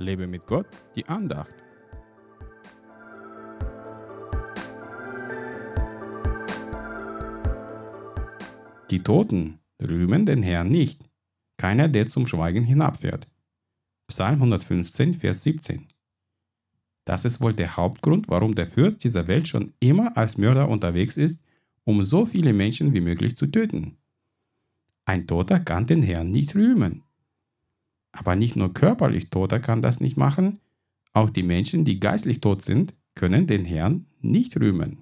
Lebe mit Gott, die Andacht. Die Toten rühmen den Herrn nicht, keiner, der zum Schweigen hinabfährt. Psalm 115, Vers 17. Das ist wohl der Hauptgrund, warum der Fürst dieser Welt schon immer als Mörder unterwegs ist, um so viele Menschen wie möglich zu töten. Ein Toter kann den Herrn nicht rühmen. Aber nicht nur körperlich Toter kann das nicht machen, auch die Menschen, die geistlich tot sind, können den Herrn nicht rühmen.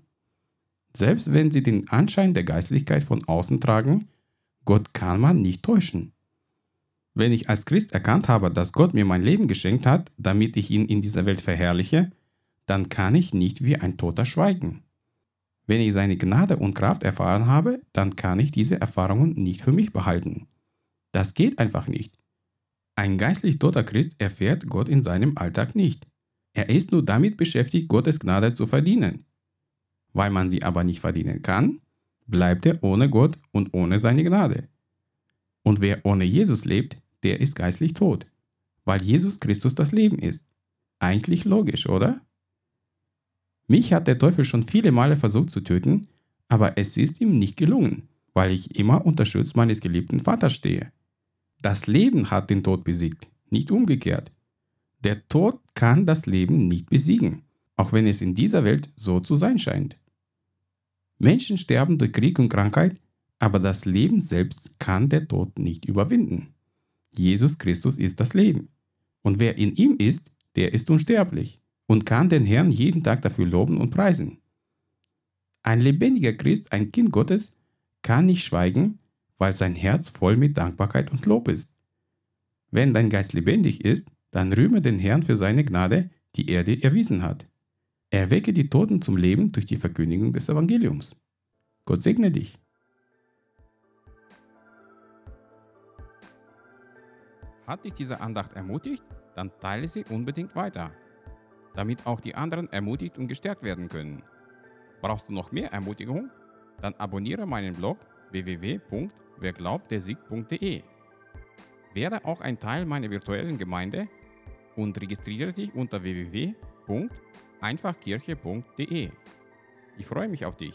Selbst wenn sie den Anschein der Geistlichkeit von außen tragen, Gott kann man nicht täuschen. Wenn ich als Christ erkannt habe, dass Gott mir mein Leben geschenkt hat, damit ich ihn in dieser Welt verherrliche, dann kann ich nicht wie ein Toter schweigen. Wenn ich seine Gnade und Kraft erfahren habe, dann kann ich diese Erfahrungen nicht für mich behalten. Das geht einfach nicht. Ein geistlich toter Christ erfährt Gott in seinem Alltag nicht. Er ist nur damit beschäftigt, Gottes Gnade zu verdienen. Weil man sie aber nicht verdienen kann, bleibt er ohne Gott und ohne seine Gnade. Und wer ohne Jesus lebt, der ist geistlich tot, weil Jesus Christus das Leben ist. Eigentlich logisch, oder? Mich hat der Teufel schon viele Male versucht zu töten, aber es ist ihm nicht gelungen, weil ich immer unter Schutz meines geliebten Vaters stehe. Das Leben hat den Tod besiegt, nicht umgekehrt. Der Tod kann das Leben nicht besiegen, auch wenn es in dieser Welt so zu sein scheint. Menschen sterben durch Krieg und Krankheit, aber das Leben selbst kann der Tod nicht überwinden. Jesus Christus ist das Leben. Und wer in ihm ist, der ist unsterblich und kann den Herrn jeden Tag dafür loben und preisen. Ein lebendiger Christ, ein Kind Gottes, kann nicht schweigen, weil sein Herz voll mit Dankbarkeit und Lob ist. Wenn dein Geist lebendig ist, dann rühme den Herrn für seine Gnade, die er dir erwiesen hat. Erwecke die Toten zum Leben durch die Verkündigung des Evangeliums. Gott segne dich. Hat dich diese Andacht ermutigt? Dann teile sie unbedingt weiter, damit auch die anderen ermutigt und gestärkt werden können. Brauchst du noch mehr Ermutigung? Dann abonniere meinen Blog www.werglaubtdersieg.de. Werde auch ein Teil meiner virtuellen Gemeinde und registriere dich unter www.einfachkirche.de. Ich freue mich auf dich.